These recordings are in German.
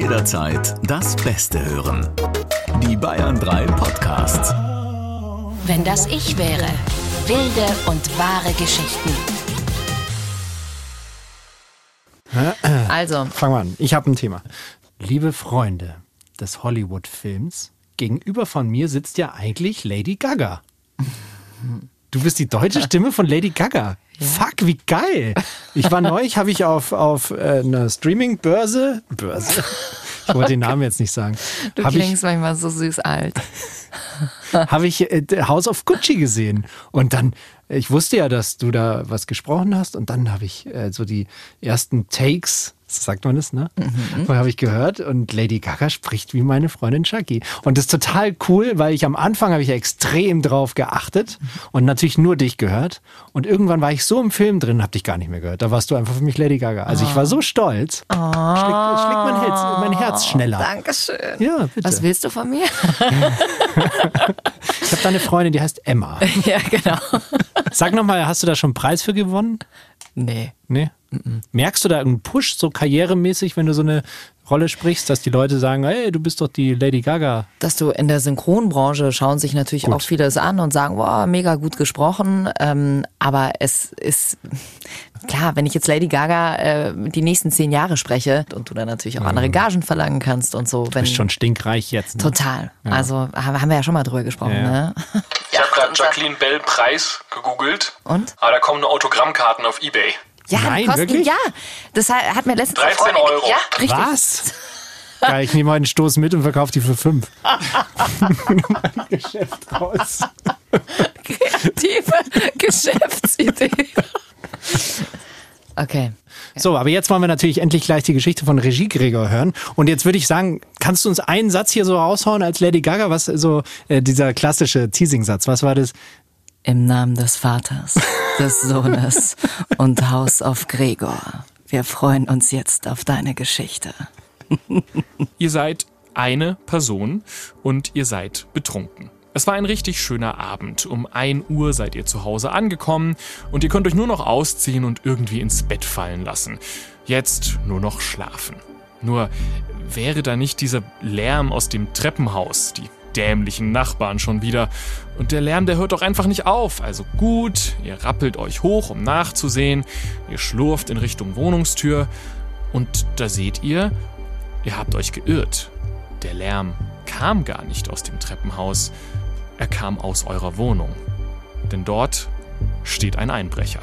Jederzeit das Beste hören. Die Bayern 3 Podcasts. Wenn das ich wäre. Wilde und wahre Geschichten. Also, Fangen wir an. Ich habe ein Thema. Liebe Freunde des Hollywood-Films, gegenüber von mir sitzt ja eigentlich Lady Gaga. Du bist die deutsche Stimme von Lady Gaga. Fuck, wie geil. Ich war neulich, habe ich auf, auf äh, einer Streaming-Börse, Börse, ich wollte den Namen jetzt nicht sagen, du habe ich, klingst manchmal so süß alt. hab ich äh, House of Gucci gesehen. Und dann, ich wusste ja, dass du da was gesprochen hast. Und dann habe ich äh, so die ersten Takes, so sagt man das, ne? Mhm. habe ich gehört. Und Lady Gaga spricht wie meine Freundin Chucky. Und das ist total cool, weil ich am Anfang habe ich ja extrem drauf geachtet und natürlich nur dich gehört. Und irgendwann war ich so im Film drin, habe dich gar nicht mehr gehört. Da warst du einfach für mich Lady Gaga. Also ich war so stolz. Schlägt, schlägt mein, Herz, mein Herz schneller. Dankeschön. Ja, bitte. Was willst du von mir? Ich habe da eine Freundin, die heißt Emma. ja, genau. Sag nochmal, hast du da schon einen Preis für gewonnen? Nee. Nee? Merkst du da einen Push so karrieremäßig, wenn du so eine Rolle sprichst, dass die Leute sagen, hey, du bist doch die Lady Gaga? Dass du in der Synchronbranche schauen sich natürlich Gut. auch viele das an und sagen, wow, mega gut gesprochen. Ähm, aber es ist klar, wenn ich jetzt Lady Gaga äh, die nächsten zehn Jahre spreche und du dann natürlich auch andere Gagen verlangen kannst und so. Du Wenn, bist schon stinkreich jetzt. Ne? Total. Also haben haben wir ja schon mal drüber gesprochen. Ja. Ne? Ich habe gerade Jacqueline Bell Preis gegoogelt. Und? Aber da kommen nur Autogrammkarten auf Ebay. Ja, Nein, kosten, wirklich? ja. Das hat mir letztens 13 eine Freundin- Euro. Ja, richtig. Was? Geil, ich nehme einen Stoß mit und verkaufe die für fünf. mein Geschäft raus. Kreative Geschäftsidee. Okay. So, aber jetzt wollen wir natürlich endlich gleich die Geschichte von Regie Gregor hören. Und jetzt würde ich sagen, kannst du uns einen Satz hier so raushauen als Lady Gaga? Was so äh, dieser klassische Teasing-Satz? Was war das? Im Namen des Vaters, des Sohnes und Haus auf Gregor. Wir freuen uns jetzt auf deine Geschichte. Ihr seid eine Person und ihr seid betrunken. Es war ein richtig schöner Abend. Um 1 Uhr seid ihr zu Hause angekommen und ihr könnt euch nur noch ausziehen und irgendwie ins Bett fallen lassen. Jetzt nur noch schlafen. Nur wäre da nicht dieser Lärm aus dem Treppenhaus, die dämlichen Nachbarn schon wieder. Und der Lärm, der hört doch einfach nicht auf. Also gut, ihr rappelt euch hoch, um nachzusehen. Ihr schlurft in Richtung Wohnungstür. Und da seht ihr, Ihr habt euch geirrt. Der Lärm kam gar nicht aus dem Treppenhaus, er kam aus eurer Wohnung. Denn dort steht ein Einbrecher.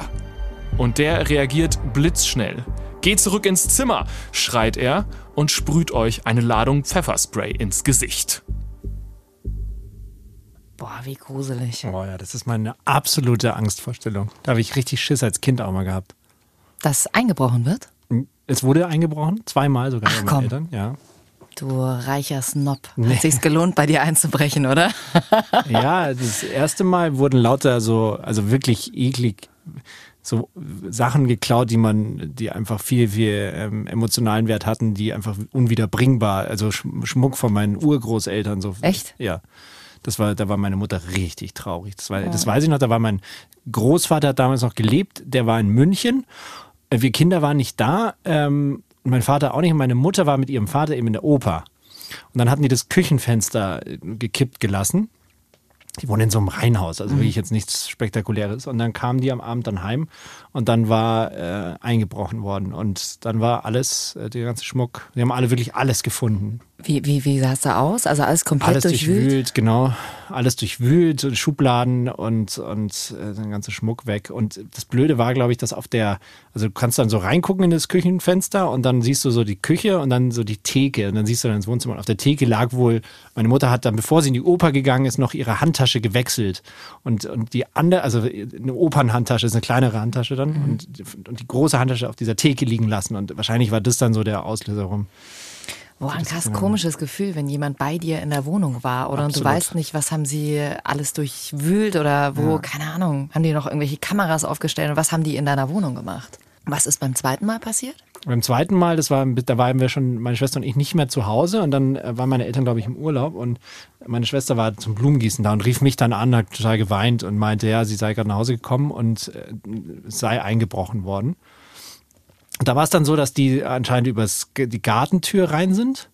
Und der reagiert blitzschnell. Geht zurück ins Zimmer, schreit er und sprüht euch eine Ladung Pfefferspray ins Gesicht. Boah, wie gruselig. Oh ja, das ist meine absolute Angstvorstellung. Da habe ich richtig Schiss als Kind auch mal gehabt. Dass eingebrochen wird? Es wurde eingebrochen, zweimal sogar Ach, bei meinen komm. Eltern. Ja. Du reicher Snob. Hat sich's gelohnt, bei dir einzubrechen, oder? Ja, das erste Mal wurden lauter so, also wirklich eklig, so Sachen geklaut, die man, die einfach viel, viel ähm, emotionalen Wert hatten, die einfach unwiederbringbar, also Sch- Schmuck von meinen Urgroßeltern so. Echt? Ja. Das war, da war meine Mutter richtig traurig. Das, war, das weiß ich noch, da war mein Großvater hat damals noch gelebt, der war in München. Äh, Wir Kinder waren nicht da, ähm, mein Vater auch nicht. Und meine Mutter war mit ihrem Vater eben in der Oper. Und dann hatten die das Küchenfenster äh, gekippt gelassen. Die wohnen in so einem Reihenhaus, also wirklich jetzt nichts Spektakuläres. Und dann kamen die am Abend dann heim und dann war äh, eingebrochen worden. Und dann war alles, äh, der ganze Schmuck, die haben alle wirklich alles gefunden. Wie, wie, wie sah es da aus? Also alles komplett Alles durchwühlt? durchwühlt, genau. Alles durchwühlt, so Schubladen und, und äh, der ganze Schmuck weg. Und das Blöde war, glaube ich, dass auf der, also du kannst dann so reingucken in das Küchenfenster und dann siehst du so die Küche und dann so die Theke und dann siehst du dann ins Wohnzimmer. Und auf der Theke lag wohl, meine Mutter hat dann, bevor sie in die Oper gegangen ist, noch ihre Handtasche gewechselt. Und, und die andere, also eine Opernhandtasche ist eine kleinere Handtasche dann und, und die große Handtasche auf dieser Theke liegen lassen. Und wahrscheinlich war das dann so der Auslöser rum. Boah, ein krass komisches Gefühl, wenn jemand bei dir in der Wohnung war oder und du weißt nicht, was haben sie alles durchwühlt oder wo, keine Ahnung, haben die noch irgendwelche Kameras aufgestellt und was haben die in deiner Wohnung gemacht? Was ist beim zweiten Mal passiert? Beim zweiten Mal, das war, da waren wir schon, meine Schwester und ich nicht mehr zu Hause und dann äh, waren meine Eltern, glaube ich, im Urlaub und meine Schwester war zum Blumengießen da und rief mich dann an, hat total geweint und meinte, ja, sie sei gerade nach Hause gekommen und äh, sei eingebrochen worden. Da war es dann so, dass die anscheinend übers, die Gartentür rein sind.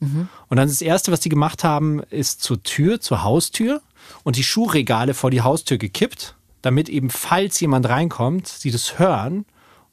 Und dann das Erste, was die gemacht haben, ist zur Tür, zur Haustür und die Schuhregale vor die Haustür gekippt, damit eben, falls jemand reinkommt, sie das hören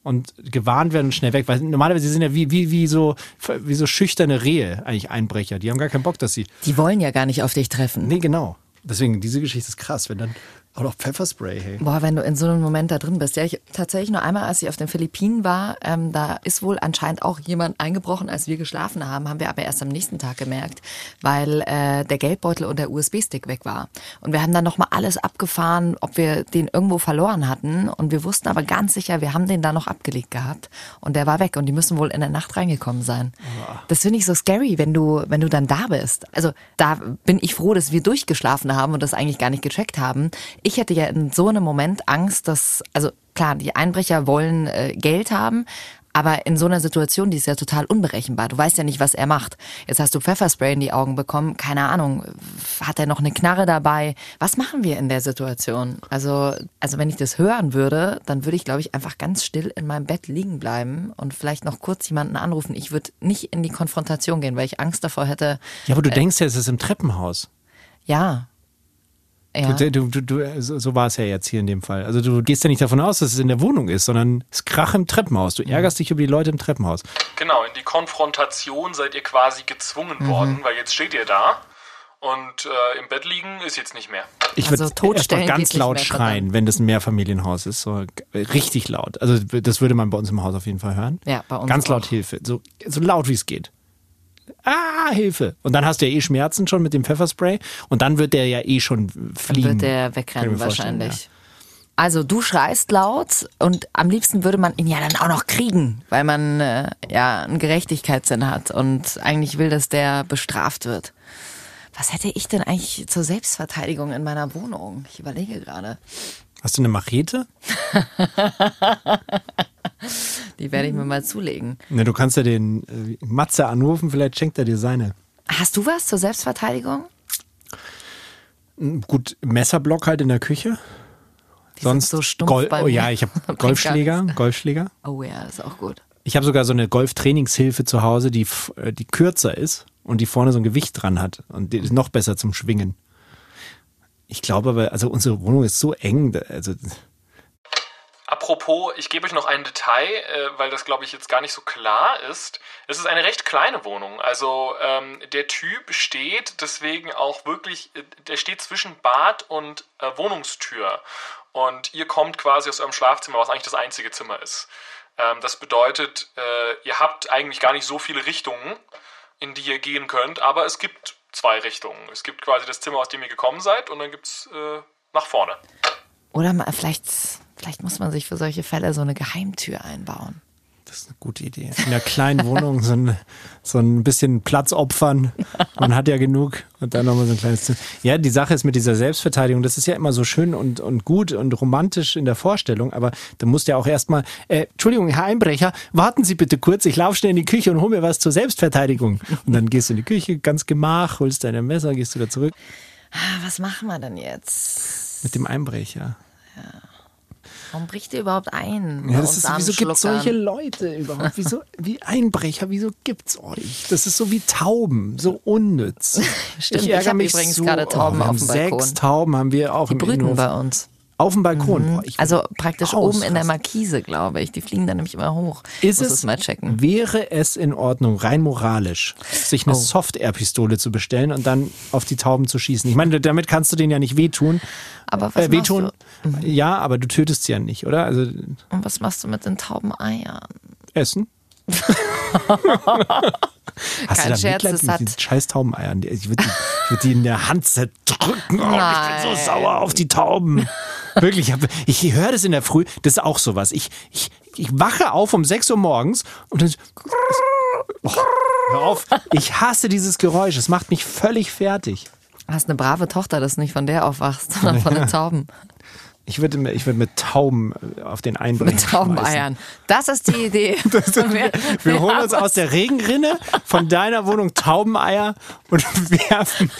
und gewarnt werden und schnell weg. Weil normalerweise sind ja wie, wie, wie, so, wie so schüchterne Rehe eigentlich Einbrecher. Die haben gar keinen Bock, dass sie. Die wollen ja gar nicht auf dich treffen. Nee, genau. Deswegen, diese Geschichte ist krass, wenn dann auch noch Pfefferspray, hey. Boah, wenn du in so einem Moment da drin bist. Ja, ich tatsächlich nur einmal, als ich auf den Philippinen war, ähm, da ist wohl anscheinend auch jemand eingebrochen, als wir geschlafen haben, haben wir aber erst am nächsten Tag gemerkt, weil äh, der Geldbeutel und der USB-Stick weg war. Und wir haben dann nochmal alles abgefahren, ob wir den irgendwo verloren hatten. Und wir wussten aber ganz sicher, wir haben den da noch abgelegt gehabt. Und der war weg und die müssen wohl in der Nacht reingekommen sein. Das finde ich so scary, wenn du, wenn du dann da bist. Also da bin ich froh, dass wir durchgeschlafen haben und das eigentlich gar nicht gecheckt haben. Ich hätte ja in so einem Moment Angst, dass, also klar, die Einbrecher wollen äh, Geld haben, aber in so einer Situation, die ist ja total unberechenbar. Du weißt ja nicht, was er macht. Jetzt hast du Pfefferspray in die Augen bekommen. Keine Ahnung. Hat er noch eine Knarre dabei? Was machen wir in der Situation? Also, also wenn ich das hören würde, dann würde ich, glaube ich, einfach ganz still in meinem Bett liegen bleiben und vielleicht noch kurz jemanden anrufen. Ich würde nicht in die Konfrontation gehen, weil ich Angst davor hätte. Ja, aber du denkst ja, es ist im Treppenhaus. Ja. Ja. Du, du, du, du, so war es ja jetzt hier in dem Fall. Also du gehst ja nicht davon aus, dass es in der Wohnung ist, sondern es krach im Treppenhaus. Du ärgerst dich über die Leute im Treppenhaus. Genau, in die Konfrontation seid ihr quasi gezwungen worden, weil jetzt steht ihr da und äh, im Bett liegen ist jetzt nicht mehr. Ich Also würde totstellen erstmal ganz laut schreien, wenn das ein Mehrfamilienhaus ist. So äh, richtig laut. Also das würde man bei uns im Haus auf jeden Fall hören. Ja, bei uns Ganz laut auch. Hilfe. So, so laut wie es geht. Ah, Hilfe. Und dann hast du ja eh Schmerzen schon mit dem Pfefferspray und dann wird der ja eh schon Dann fliegen. wird der wegrennen wahrscheinlich. Also du schreist laut und am liebsten würde man ihn ja dann auch noch kriegen, weil man äh, ja einen Gerechtigkeitssinn hat und eigentlich will, dass der bestraft wird. Was hätte ich denn eigentlich zur Selbstverteidigung in meiner Wohnung? Ich überlege gerade. Hast du eine Machete? Die werde ich mir mal zulegen. Ne, du kannst ja den äh, Matze anrufen, vielleicht schenkt er dir seine. Hast du was zur Selbstverteidigung? Gut, Messerblock halt in der Küche. Die Sonst so stumpf Gol oh, ja, ich habe Golfschläger. Golfschläger. Oh ja, ist auch gut. Ich habe sogar so eine Golftrainingshilfe zu Hause, die, äh, die kürzer ist und die vorne so ein Gewicht dran hat. Und die ist noch besser zum Schwingen. Ich glaube aber, also unsere Wohnung ist so eng. Also, Apropos, ich gebe euch noch ein Detail, äh, weil das glaube ich jetzt gar nicht so klar ist. Es ist eine recht kleine Wohnung. Also ähm, der Typ steht deswegen auch wirklich, äh, der steht zwischen Bad und äh, Wohnungstür. Und ihr kommt quasi aus eurem Schlafzimmer, was eigentlich das einzige Zimmer ist. Ähm, das bedeutet, äh, ihr habt eigentlich gar nicht so viele Richtungen, in die ihr gehen könnt, aber es gibt zwei Richtungen. Es gibt quasi das Zimmer, aus dem ihr gekommen seid, und dann gibt es äh, nach vorne. Oder mal, vielleicht, vielleicht muss man sich für solche Fälle so eine Geheimtür einbauen. das ist eine gute Idee. In einer kleinen Wohnung so ein, so ein bisschen Platz opfern. Man hat ja genug. Und dann nochmal so ein kleines Zimmer. Ja, die Sache ist mit dieser Selbstverteidigung, das ist ja immer so schön und, und gut und romantisch in der Vorstellung, aber da musst du ja auch erstmal, äh, Entschuldigung, Herr Einbrecher, warten Sie bitte kurz, ich laufe schnell in die Küche und hol mir was zur Selbstverteidigung. Und dann gehst du in die Küche, ganz gemach, holst deine Messer, gehst wieder zurück Ah, Was machen wir denn jetzt? mit dem Einbrecher. Warum bricht ihr überhaupt ein? Ja, das ist, wieso gibt es solche Leute überhaupt? Wieso, wie Einbrecher, wieso gibt's euch? Das ist so wie Tauben, so unnütz. Stimmt, ich hab übrigens gerade Tauben wir auf dem Balkon. Sechs Tauben haben wir auch Die im brüten Innenhof. bei uns. Auf dem Balkon. Boah, ich Also praktisch oben in der. Markise, glaube ich. Die fliegen dann nämlich immer hoch. Ist Muss es, mal checken. wäre es in Ordnung, rein moralisch, sich eine Oh. Soft-Air-Pistole zu bestellen und dann auf die Tauben zu schießen? Ich meine, damit kannst du denen ja nicht wehtun. Aber was äh, wehtun. machst Ja, aber du tötest sie ja nicht, oder? Also Und was machst du mit den tauben Eiern? essen. Hast Kein du da Scherz, Mitleid das mit diesen scheiß Taubeneiern? Ich würde die, würd die in der Hand zerdrücken. Oh, ich bin so sauer auf die Tauben. Wirklich, ich, hab- ich höre das in der Früh. Das ist auch sowas. Ich, ich, ich wache auf um 6 Uhr morgens und dann... Oh, hör auf. Ich hasse dieses Geräusch. Es macht mich völlig fertig. Hast eine brave Tochter, dass du nicht von der aufwachst, sondern von den Tauben. Ich würde ich würd mit Tauben äh, auf den Einbrecher Mit Taubeneiern. Das ist die Idee. wir, Wir holen uns aus der Regenrinne von deiner Wohnung Taubeneier und werfen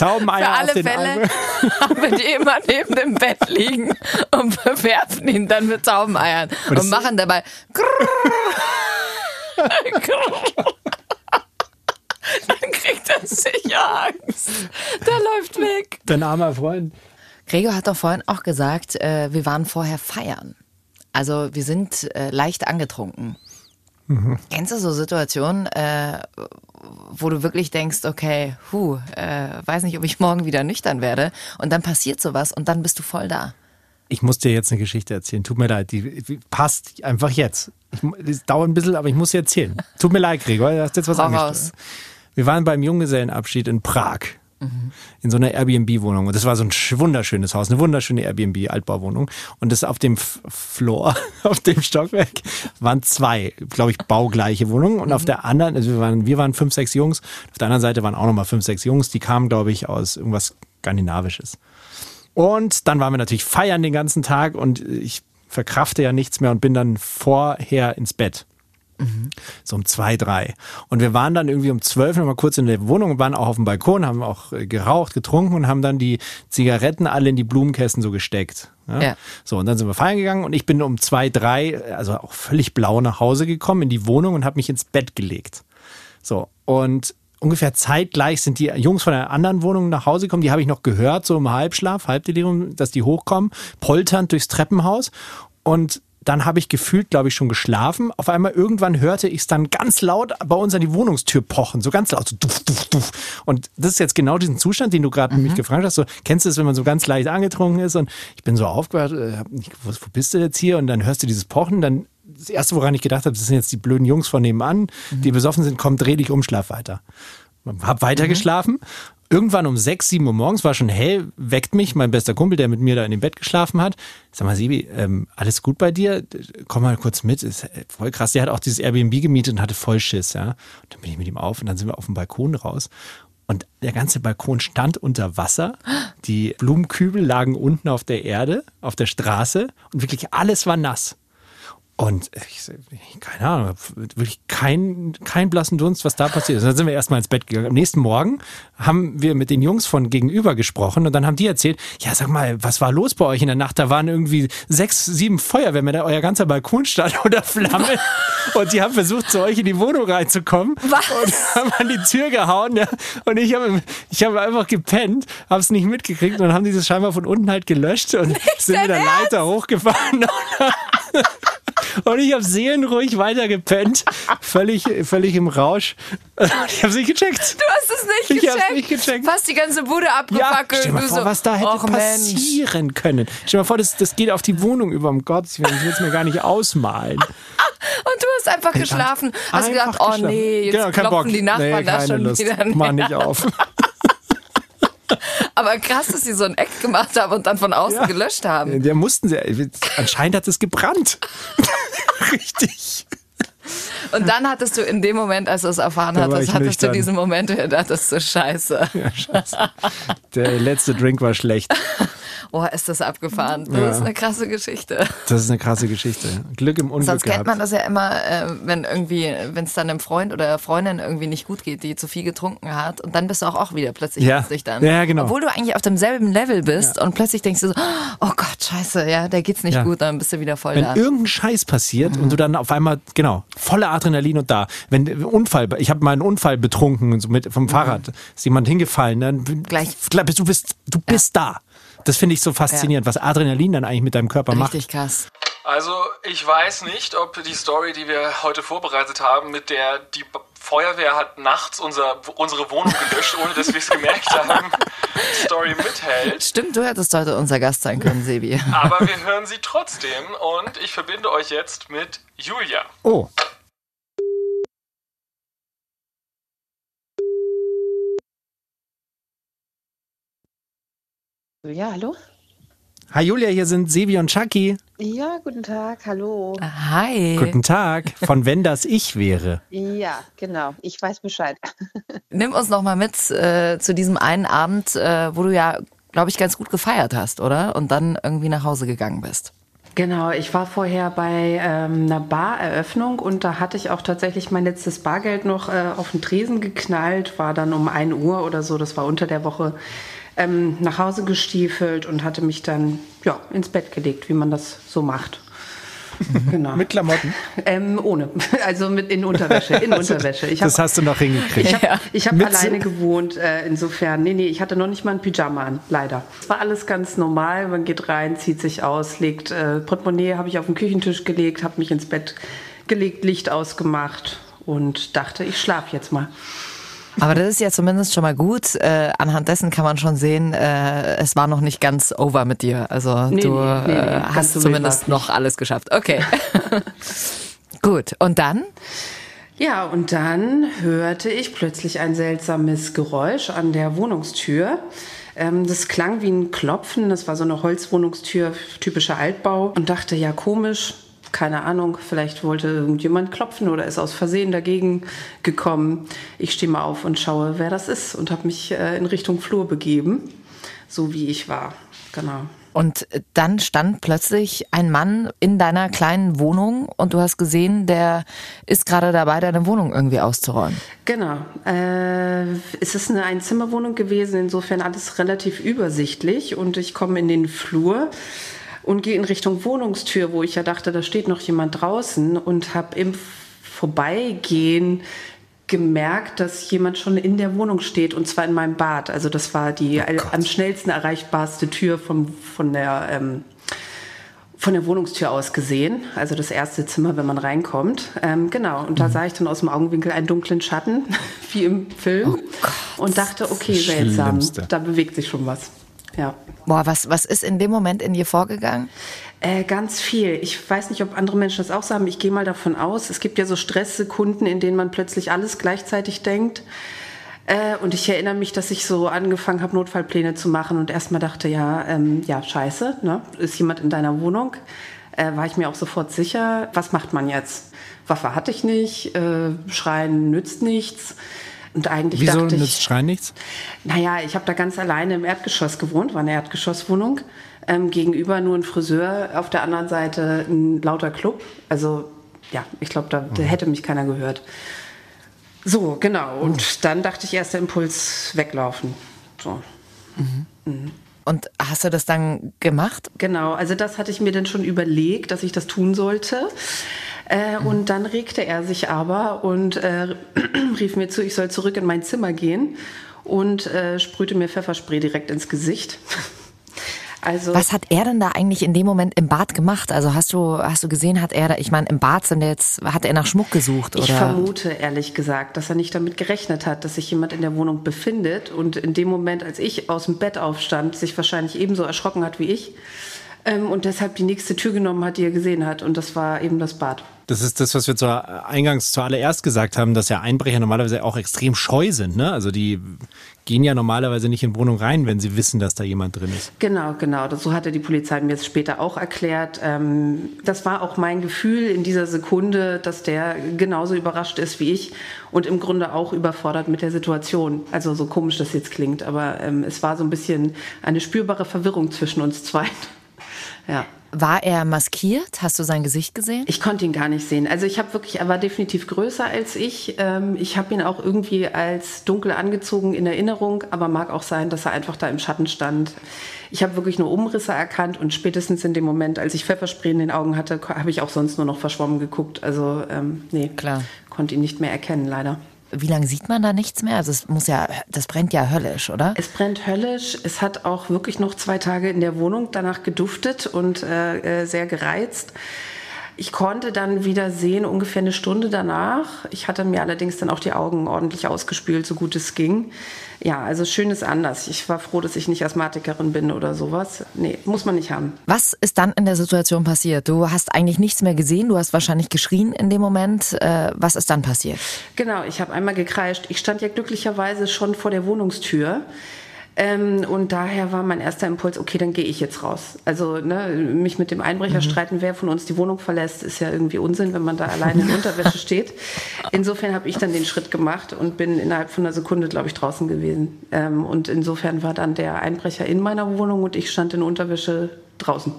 Taubeneier Für alle den Fälle haben die immer neben dem Bett liegen und bewerfen ihn dann mit Taubeneiern und, das- machen dabei. Dann kriegt er sicher Angst. Der läuft weg. Dein armer Freund. Gregor hat doch vorhin auch gesagt, äh, wir waren vorher feiern. Also wir sind äh, leicht angetrunken. Kennst du so Situationen, äh, wo du wirklich denkst, okay, hu, äh, weiß nicht, ob ich morgen wieder nüchtern werde und dann passiert sowas und dann bist du voll da. Ich muss dir jetzt eine Geschichte erzählen. Tut mir leid, die, passt einfach jetzt. Das dauert ein bisschen, aber ich muss sie erzählen. Tut mir leid, Gregor, du hast jetzt was Hau angestellt. Wir waren beim Junggesellenabschied in Prag. In so einer Airbnb-Wohnung. Und das war so ein sch- wunderschönes Haus, eine wunderschöne Airbnb-Altbauwohnung. Und das auf dem F Floor, auf dem Stockwerk, waren zwei, glaube ich, baugleiche Wohnungen. Und auf der anderen, also wir waren, wir waren fünf, sechs Jungs. Auf der anderen Seite waren auch nochmal fünf, sechs Jungs. Die kamen, glaube ich, aus irgendwas Skandinavisches. Und dann waren wir natürlich feiern den ganzen Tag und ich verkrafte ja nichts mehr und bin dann vorher ins Bett. So um zwei, drei. Und wir waren dann irgendwie um zwölf noch mal kurz in der Wohnung und waren auch auf dem Balkon, haben auch äh, geraucht, getrunken und haben dann die Zigaretten alle in die Blumenkästen so gesteckt. Ja? Ja. So, und dann sind wir feiern gegangen und ich bin um zwei, drei, also auch völlig blau nach Hause gekommen in die Wohnung und habe mich ins Bett gelegt. So, und ungefähr zeitgleich sind die Jungs von einer anderen Wohnung nach Hause gekommen, die habe ich noch gehört, so im Halbschlaf, Halbdelirium, dass die hochkommen, polternd durchs Treppenhaus. Und dann habe ich gefühlt, glaube ich, schon geschlafen. Auf einmal irgendwann hörte ich es dann ganz laut bei uns an die Wohnungstür pochen, so ganz laut, so duff, duff, duff. Und das ist jetzt genau diesen Zustand, den du gerade mich gefragt hast. So, kennst du das, wenn man so ganz leicht angetrunken ist und ich bin so aufgewacht, äh, hab nicht gewusst, wo bist du jetzt hier? Und dann hörst du dieses Pochen, dann das erste, woran ich gedacht habe, das sind jetzt die blöden Jungs von nebenan, die besoffen sind, komm, dreh dich um, schlaf weiter. Hab weiter geschlafen. Irgendwann um sechs, sieben Uhr morgens war schon hell, weckt mich mein bester Kumpel, der mit mir da in dem Bett geschlafen hat. Sag mal, Sibi, ähm, alles gut bei dir? Komm mal kurz mit. Ist voll krass. Der hat auch dieses Airbnb gemietet und hatte voll Schiss, ja. Und dann bin ich mit ihm auf und dann sind wir auf dem Balkon raus. Und der ganze Balkon stand unter Wasser. Die Blumenkübel lagen unten auf der Erde, auf der Straße und wirklich alles war nass. Und ich, keine Ahnung, wirklich kein, kein blassen Dunst, was da passiert ist. Dann sind wir erstmal ins Bett gegangen. Am nächsten Morgen haben wir mit den Jungs von gegenüber gesprochen und dann haben die erzählt, ja, sag mal, was war los bei euch in der Nacht? Da waren irgendwie sechs, sieben Feuerwehrmänner, euer ganzer Balkon stand unter Flamme und die haben versucht, zu euch in die Wohnung reinzukommen Was? und haben an die Tür gehauen. Ja. Und ich habe ich hab einfach gepennt, habe es nicht mitgekriegt und dann haben die das scheinbar von unten halt gelöscht und sind mit der Leiter hochgefahren. Und ich habe seelenruhig weiter gepennt, völlig, völlig im Rausch. Ich habe es nicht gecheckt. Du hast es nicht Ich gecheckt. nicht gecheckt. Fast die ganze Bude Ja, abgefackelt. stell mal vor, so, was da hätte "Och, Mensch." passieren können. Stell dir mal vor, das, das geht auf die Wohnung über, um Gottes Willen. Ich will es mir gar nicht ausmalen. Und du hast einfach geschlafen. Hast Einfach gedacht, oh geschlafen. nee, jetzt Genau, kein klopfen Bock. die Nachbarn nee, da schon Lust. wieder. Mach nicht auf. Aber krass, dass sie so ein Eck gemacht haben und dann von außen Ja. gelöscht haben. Der mussten sie, anscheinend hat es gebrannt. Richtig. Und dann hattest du in dem Moment, als du es erfahren Da hattest, hattest du diesen Moment, du dachtest, so scheiße. Ja, scheiße. Der letzte Drink war schlecht. Oh, ist das abgefahren. Das Ja. ist eine krasse Geschichte. Das ist eine krasse Geschichte. Glück im Unglück Sonst kennt gehabt. man das ja immer, äh, wenn irgendwie, wenn es dann einem Freund oder Freundin irgendwie nicht gut geht, die zu viel getrunken hat und dann bist du auch, auch wieder plötzlich Ja. nüchtern. Ja, genau. Obwohl du eigentlich auf demselben Level bist und plötzlich denkst du so, oh Gott, scheiße, ja, der geht's nicht Ja. gut, dann bist du wieder voll Wenn da. irgendein Scheiß passiert und du dann auf einmal, genau, voller Adrenalin und da. Wenn Unfall, ich habe mal einen Unfall betrunken so mit, vom Fahrrad, ist jemand hingefallen, dann Gleich. du bist, du bist da. Das finde ich so faszinierend, was Adrenalin dann eigentlich mit deinem Körper macht. Richtig krass. Also ich weiß nicht, ob die Story, die wir heute vorbereitet haben, mit der die Feuerwehr hat nachts unser, unsere Wohnung gelöscht, ohne dass wir es gemerkt haben, Story mithält. Stimmt, du hättest heute unser Gast sein können, Sebi. Aber wir hören sie trotzdem und ich verbinde euch jetzt mit Julia. Oh, Ja, hallo? hi Julia, hier sind Sevi und Chucky. Ja, guten Tag, hallo. Hi. Guten Tag. Von wenn das ich wäre. Ja, genau, ich weiß Bescheid. Nimm uns noch mal mit äh, zu diesem einen Abend, äh, wo du ja, glaube ich, ganz gut gefeiert hast, oder? Und dann irgendwie nach Hause gegangen bist. Genau, ich war vorher bei ähm, einer Bareröffnung und da hatte ich auch tatsächlich mein letztes Bargeld noch äh, auf den Tresen geknallt, war dann um 1 Uhr oder so, das war unter der Woche, ähm, nach Hause gestiefelt und hatte mich dann ja, ins Bett gelegt, wie man das so macht. Genau. Mit Klamotten. Ähm, ohne. Also mit in Unterwäsche. In Unterwäsche. Ich das hab- hast du noch hingekriegt. Ich habe ich hab alleine gewohnt, äh, insofern. Nee, nee, ich hatte noch nicht mal ein Pyjama an, leider. Es war alles ganz normal. Man geht rein, zieht sich aus, legt äh, Portemonnaie habe ich auf den Küchentisch gelegt, habe mich ins Bett gelegt, Licht ausgemacht und dachte, ich schlafe jetzt mal. Aber das ist ja zumindest schon mal gut. Äh, anhand dessen kann man schon sehen, äh, es war noch nicht ganz over mit dir. Also Nee, du nee, nee, nee, äh, hast war's zumindest nicht. noch alles geschafft. Okay. gut. Und dann? Ja, und dann hörte ich plötzlich ein seltsames Geräusch an der Wohnungstür. Ähm, das klang wie ein Klopfen. Das war so eine Holzwohnungstür, typischer Altbau. Und dachte, ja, komisch. Keine Ahnung, vielleicht wollte irgendjemand klopfen oder ist aus Versehen dagegen gekommen. Ich stehe mal auf und schaue, wer das ist und habe mich äh, in Richtung Flur begeben, so wie ich war. Genau. Und dann stand plötzlich ein Mann in deiner kleinen Wohnung und du hast gesehen, der ist gerade dabei, deine Wohnung irgendwie auszuräumen. Genau. Äh, es ist eine Einzimmerwohnung gewesen, insofern alles relativ übersichtlich und ich komme in den Flur und gehe in Richtung Wohnungstür, wo ich ja dachte, da steht noch jemand draußen und habe im Vorbeigehen gemerkt, dass jemand schon in der Wohnung steht und zwar in meinem Bad. Also das war die am schnellsten erreichbarste Tür vom, von der ähm, von der Wohnungstür aus gesehen, also das erste Zimmer, wenn man reinkommt. Ähm, genau, und da sah ich dann aus dem Augenwinkel einen dunklen Schatten, wie im Film, und dachte, okay, seltsam, da bewegt sich schon was. Ja. Boah, was, was ist in dem Moment in dir vorgegangen? Äh, ganz viel. Ich weiß nicht, ob andere Menschen das auch so haben. Ich gehe mal davon aus. Es gibt ja so Stresssekunden, in denen man plötzlich alles gleichzeitig denkt. Äh, und ich erinnere mich, dass ich so angefangen habe, Notfallpläne zu machen und erstmal dachte, ja, ähm, ja, scheiße, ne? ist jemand in deiner Wohnung? Äh, war ich mir auch sofort sicher, was macht man jetzt? Waffe hatte ich nicht, äh, Schreien nützt nichts. Und eigentlich Wieso dachte ich, nützt Schreien nichts? naja, ich habe da ganz alleine im Erdgeschoss gewohnt, war eine Erdgeschosswohnung. Ähm, gegenüber nur ein Friseur, auf der anderen Seite ein lauter Club. Also ja, ich glaube, da, da hätte mich keiner gehört. So, genau. Und dann dachte ich, erster Impuls weglaufen. So. Und hast du das dann gemacht? Genau, also das hatte ich mir dann schon überlegt, dass ich das tun sollte. Äh, Und dann regte er sich aber und äh, rief mir zu, ich soll zurück in mein Zimmer gehen und äh, sprühte mir Pfefferspray direkt ins Gesicht. Also Was hat er denn da eigentlich in dem Moment im Bad gemacht? Also hast du, hast du gesehen, hat er da, ich meine, im Bad sind jetzt, hat er nach Schmuck gesucht oder? Ich vermute ehrlich gesagt, dass er nicht damit gerechnet hat, dass sich jemand in der Wohnung befindet und in dem Moment, als ich aus dem Bett aufstand, sich wahrscheinlich ebenso erschrocken hat wie ich ähm, und deshalb die nächste Tür genommen hat, die er gesehen hat und das war eben das Bad. Das ist das, was wir zur, eingangs zuallererst gesagt haben, dass ja Einbrecher normalerweise auch extrem scheu sind. Ne? Also die gehen ja normalerweise nicht in Wohnung rein, wenn sie wissen, dass da jemand drin ist. Genau, genau. Das, so hatte die Polizei mir es später auch erklärt. Ähm, das war auch mein Gefühl in dieser Sekunde, dass der genauso überrascht ist wie ich und im Grunde auch überfordert mit der Situation. Also so komisch das jetzt klingt, aber ähm, es war so ein bisschen eine spürbare Verwirrung zwischen uns zwei. Ja. War er maskiert? Hast du sein Gesicht gesehen? Ich konnte ihn gar nicht sehen. Also ich habe wirklich, er war definitiv größer als ich. Ähm, ich habe ihn auch irgendwie als dunkel angezogen in Erinnerung, aber mag auch sein, dass er einfach da im Schatten stand. Ich habe wirklich nur Umrisse erkannt und spätestens in dem Moment, als ich Pfefferspray in den Augen hatte, habe ich auch sonst nur noch verschwommen geguckt. Also ähm, nee, Klar. konnte ihn nicht mehr erkennen, leider. Wie lange sieht man da nichts mehr? Also es muss ja, das brennt ja höllisch, oder? Es brennt höllisch. Es hat auch wirklich noch zwei Tage in der Wohnung danach geduftet und äh, äh, sehr gereizt. Ich konnte dann wieder sehen, ungefähr eine Stunde danach. Ich hatte mir allerdings dann auch die Augen ordentlich ausgespült, so gut es ging. Ja, also schön ist anders. Ich war froh, dass ich nicht Asthmatikerin bin oder sowas. Nee, muss man nicht haben. Was ist dann in der Situation passiert? Du hast eigentlich nichts mehr gesehen, du hast wahrscheinlich geschrien in dem Moment. Äh, was ist dann passiert? Genau, ich habe einmal gekreischt. Ich stand ja glücklicherweise schon vor der Wohnungstür. Ähm, und daher war mein erster Impuls, okay, dann gehe ich jetzt raus. Also ne, mich mit dem Einbrecher streiten, wer von uns die Wohnung verlässt, ist ja irgendwie Unsinn, wenn man da alleine in Unterwäsche steht. Insofern habe ich dann den Schritt gemacht und bin innerhalb von einer Sekunde, glaube ich, draußen gewesen. Ähm, und insofern war dann der Einbrecher in meiner Wohnung und ich stand in Unterwäsche draußen.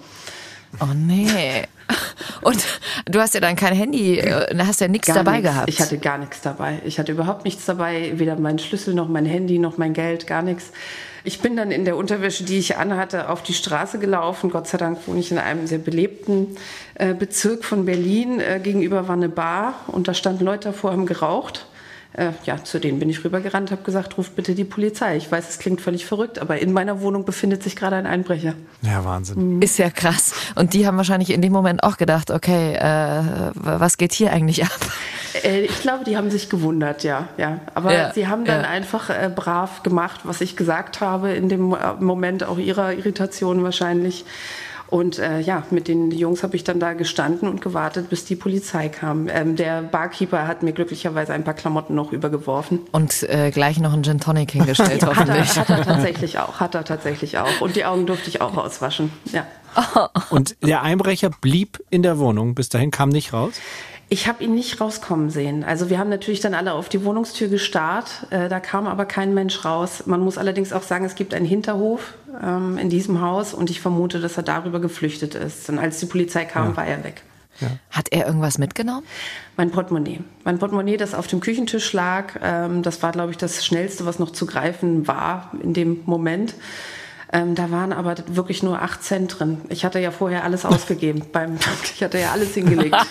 Oh nee. Und du hast ja dann kein Handy, äh, hast ja nichts Gar dabei nichts. gehabt. Ich hatte gar nichts dabei. Ich hatte überhaupt nichts dabei, weder mein Schlüssel noch mein Handy noch mein Geld, gar nichts. Ich bin dann in der Unterwäsche, die ich anhatte, auf die Straße gelaufen. Gott sei Dank wohne ich in einem sehr belebten äh, Bezirk von Berlin. Äh, gegenüber war eine Bar und da standen Leute davor, haben geraucht. Äh, ja, zu denen bin ich rübergerannt, habe gesagt, ruft bitte die Polizei. Ich weiß, es klingt völlig verrückt, aber in meiner Wohnung befindet sich gerade ein Einbrecher. Ja, Wahnsinn. Ist ja krass. Und die haben wahrscheinlich in dem Moment auch gedacht, okay, äh, was geht hier eigentlich ab? Äh, ich glaube, die haben sich gewundert, ja. ja. Aber Ja, sie haben dann ja. einfach äh, brav gemacht, was ich gesagt habe, in dem äh, Moment auch ihrer Irritation wahrscheinlich. Und äh, ja, mit den Jungs habe ich dann da gestanden und gewartet, bis die Polizei kam. Ähm, der Barkeeper hat mir glücklicherweise ein paar Klamotten noch übergeworfen. Und äh, gleich noch einen Gin Tonic hingestellt, Hat er, hoffentlich. hat er tatsächlich auch, hat er tatsächlich auch. Und die Augen durfte ich auch auswaschen, ja. Und der Einbrecher blieb in der Wohnung, bis dahin kam nicht raus. Ich habe ihn nicht rauskommen sehen. Also wir haben natürlich dann alle auf die Wohnungstür gestarrt. Äh, da kam aber kein Mensch raus. Man muss allerdings auch sagen, es gibt einen Hinterhof ähm, in diesem Haus und ich vermute, dass er darüber geflüchtet ist. Und als die Polizei kam, war er weg. Hat er irgendwas mitgenommen? Mein Portemonnaie. Mein Portemonnaie, das auf dem Küchentisch lag, ähm, das war, glaube ich, das Schnellste, was noch zu greifen war in dem Moment. Ähm, da waren aber wirklich nur acht Cent drin. Ich hatte ja vorher alles ausgegeben. beim, ich hatte ja alles hingelegt.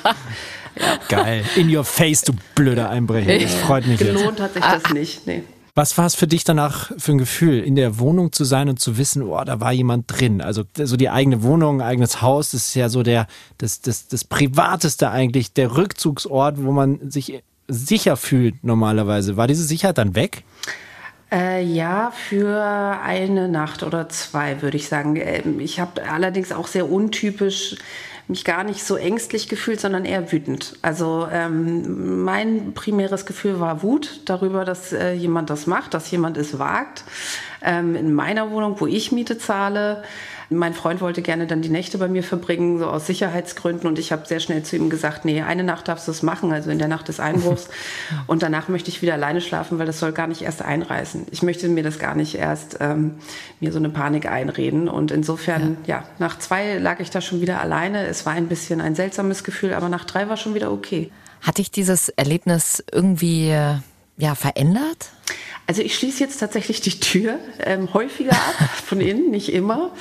Geil. In your face, du blöder Einbrecher. Das freut mich jetzt. Gelohnt hat sich das nicht. Nee. Was war es für dich danach für ein Gefühl, in der Wohnung zu sein und zu wissen, oh, da war jemand drin? Also so die eigene Wohnung, eigenes Haus, das ist ja so der, das, das, das Privateste eigentlich, der Rückzugsort, wo man sich sicher fühlt normalerweise. War diese Sicherheit dann weg? Äh, ja, für eine Nacht oder zwei, würde ich sagen. Ähm, Ich habe allerdings auch sehr untypisch mich gar nicht so ängstlich gefühlt, sondern eher wütend. Also ähm, mein primäres Gefühl war Wut darüber, dass äh, jemand das macht, dass jemand es wagt. Ähm, in meiner Wohnung, wo ich Miete zahle. Mein Freund wollte gerne dann die Nächte bei mir verbringen, so aus Sicherheitsgründen. Und ich habe sehr schnell zu ihm gesagt, nee, eine Nacht darfst du es machen, also in der Nacht des Einbruchs. und danach möchte ich wieder alleine schlafen, weil das soll gar nicht erst einreißen. Ich möchte mir das gar nicht erst, ähm, mir so eine Panik einreden. Und insofern, ja. nach zwei lag ich da schon wieder alleine. Es war ein bisschen ein seltsames Gefühl, aber nach drei war schon wieder okay. Hat dich dieses Erlebnis irgendwie äh, ja, verändert? Also ich schließe jetzt tatsächlich die Tür ähm, häufiger ab, von innen, nicht immer.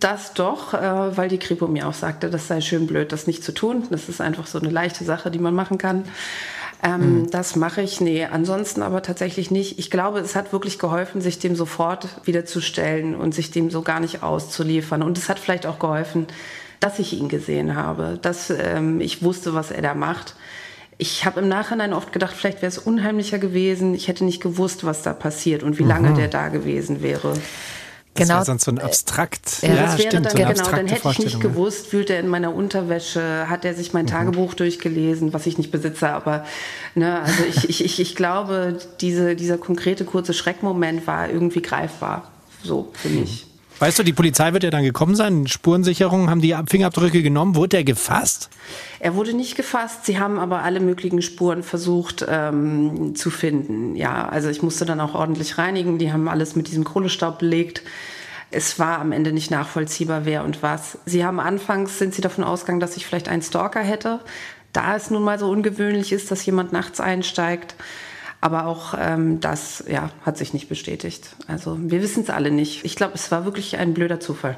Das doch, äh, weil die Kripo mir auch sagte, das sei schön blöd, das nicht zu tun. Das ist einfach so eine leichte Sache, die man machen kann. Ähm, Das mache ich, nee, ansonsten aber tatsächlich nicht. Ich glaube, es hat wirklich geholfen, sich dem sofort wiederzustellen und sich dem so gar nicht auszuliefern. Und es hat vielleicht auch geholfen, dass ich ihn gesehen habe, dass ähm, ich wusste, was er da macht. Ich habe im Nachhinein oft gedacht, vielleicht wäre es unheimlicher gewesen. Ich hätte nicht gewusst, was da passiert und wie lange der da gewesen wäre. Das Genau. wäre sonst so ein abstrakt. Ja, das wäre stimmt, dann, so genau, dann hätte ich nicht ja. gewusst, wühlt er in meiner Unterwäsche, hat er sich mein Tagebuch durchgelesen, was ich nicht besitze, aber ne, also ich, ich, ich, ich glaube, diese, dieser konkrete kurze Schreckmoment war irgendwie greifbar. So für mich. Weißt du, die Polizei wird ja dann gekommen sein, Spurensicherung, haben die Fingerabdrücke genommen, wurde der gefasst? Er wurde nicht gefasst, sie haben aber alle möglichen Spuren versucht ähm, zu finden. Ja, also ich musste dann auch ordentlich reinigen, die haben alles mit diesem Kohlestaub belegt. Es war am Ende nicht nachvollziehbar, wer und was. Sie haben anfangs, sind sie davon ausgegangen, dass ich vielleicht einen Stalker hätte. Da es nun mal so ungewöhnlich ist, dass jemand nachts einsteigt. Aber auch ähm, das ja, hat sich nicht bestätigt. Also wir wissen es alle nicht. Ich glaube, es war wirklich ein blöder Zufall.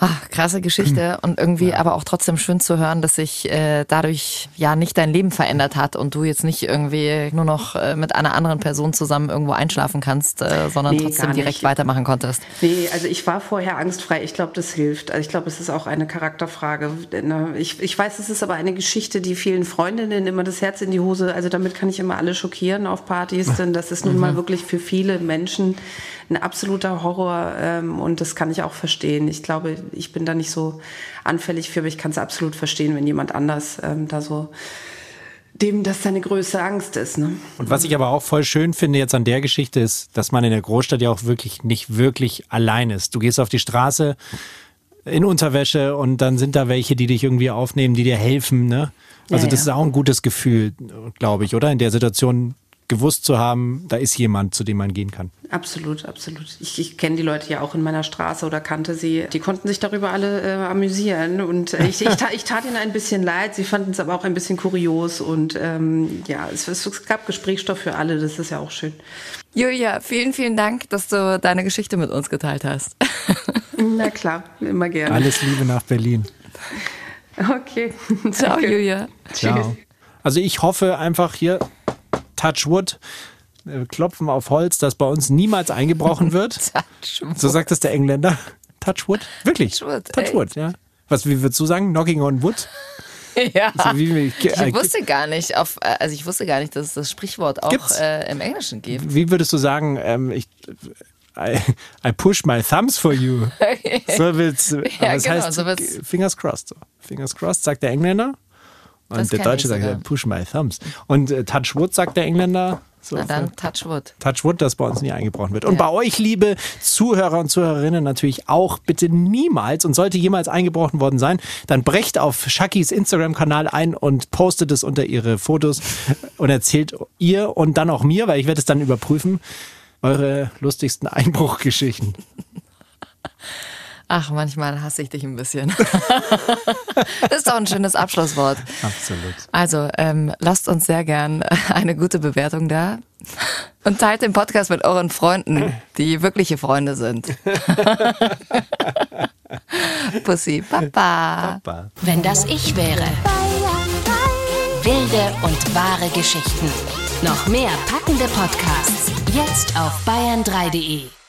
Ach, krasse Geschichte und irgendwie aber auch trotzdem schön zu hören, dass sich äh, dadurch ja nicht dein Leben verändert hat und du jetzt nicht irgendwie nur noch äh, mit einer anderen Person zusammen irgendwo einschlafen kannst, äh, sondern Nee, trotzdem direkt weitermachen konntest. Nee, also ich war vorher angstfrei. Ich glaube, das hilft. Also ich glaube, es ist auch eine Charakterfrage. Ne, Ich, ich weiß, es ist aber eine Geschichte, die vielen Freundinnen immer das Herz in die Hose, also damit kann ich immer alle schockieren auf Partys, denn das ist nun mal wirklich für viele Menschen ein absoluter Horror ähm, und das kann ich auch verstehen. Ich glaube, ich bin da nicht so anfällig für, aber ich kann es absolut verstehen, wenn jemand anders ähm, da so dem das seine größte Angst ist. Ne? Und was ich aber auch voll schön finde jetzt an der Geschichte ist, dass man in der Großstadt ja auch wirklich nicht wirklich allein ist. Du gehst auf die Straße in Unterwäsche und dann sind da welche, die dich irgendwie aufnehmen, die dir helfen. Ne? Also Ja, das ja. ist auch ein gutes Gefühl, glaube ich, oder? In der Situation gewusst zu haben, da ist jemand, zu dem man gehen kann. Absolut, absolut. Ich, ich kenne die Leute ja auch in meiner Straße oder kannte sie. Die konnten sich darüber alle äh, amüsieren und äh, ich, ich, ta, ich, tat ihnen ein bisschen leid. Sie fanden es aber auch ein bisschen kurios und ähm, ja, es, es gab Gesprächsstoff für alle. Das ist ja auch schön. Julia, vielen, vielen Dank, dass du deine Geschichte mit uns geteilt hast. Na klar, immer gerne. Alles Liebe nach Berlin. Okay. Ciao, Danke. Julia. Ciao. Also ich hoffe einfach hier, Touch Wood, äh, klopfen auf Holz, dass bei uns niemals eingebrochen wird. So sagt es der Engländer. Touch Wood? Wirklich? Touch wood, Touch ey. Wood, ja. Was, wie würdest du sagen? Knocking on Wood? Ja. So wie, wie, Ich wusste gar nicht, auf, äh, also ich wusste gar nicht, dass es das Sprichwort auch äh, im Englischen gibt. wie würdest du sagen, ähm, ich, I, I push my thumbs for you. So will's, Ja, genau, heißt so wird's- Fingers crossed. So. Fingers crossed sagt der Engländer. Und Das der Deutsche sagt ja, push my thumbs. Und äh, touch wood sagt der Engländer. So, Na dann Touch Wood. Touch wood, dass bei uns nie eingebrochen wird. Und Ja. bei euch, liebe Zuhörer und Zuhörerinnen, natürlich auch bitte niemals und sollte jemals eingebrochen worden sein, dann brecht auf Shakis Instagram-Kanal ein und postet es unter ihre Fotos und erzählt ihr und dann auch mir, weil ich werde es dann überprüfen, eure lustigsten Einbruchgeschichten. Ach, manchmal hasse ich dich ein bisschen. das ist doch ein schönes Abschlusswort. Absolut. Also, ähm, lasst uns sehr gern eine gute Bewertung da und teilt den Podcast mit euren Freunden, die wirkliche Freunde sind. Pussy, Papa. Papa. Wenn das ich wäre. Wilde und wahre Geschichten. Noch mehr packende Podcasts. Jetzt auf bayern3.de.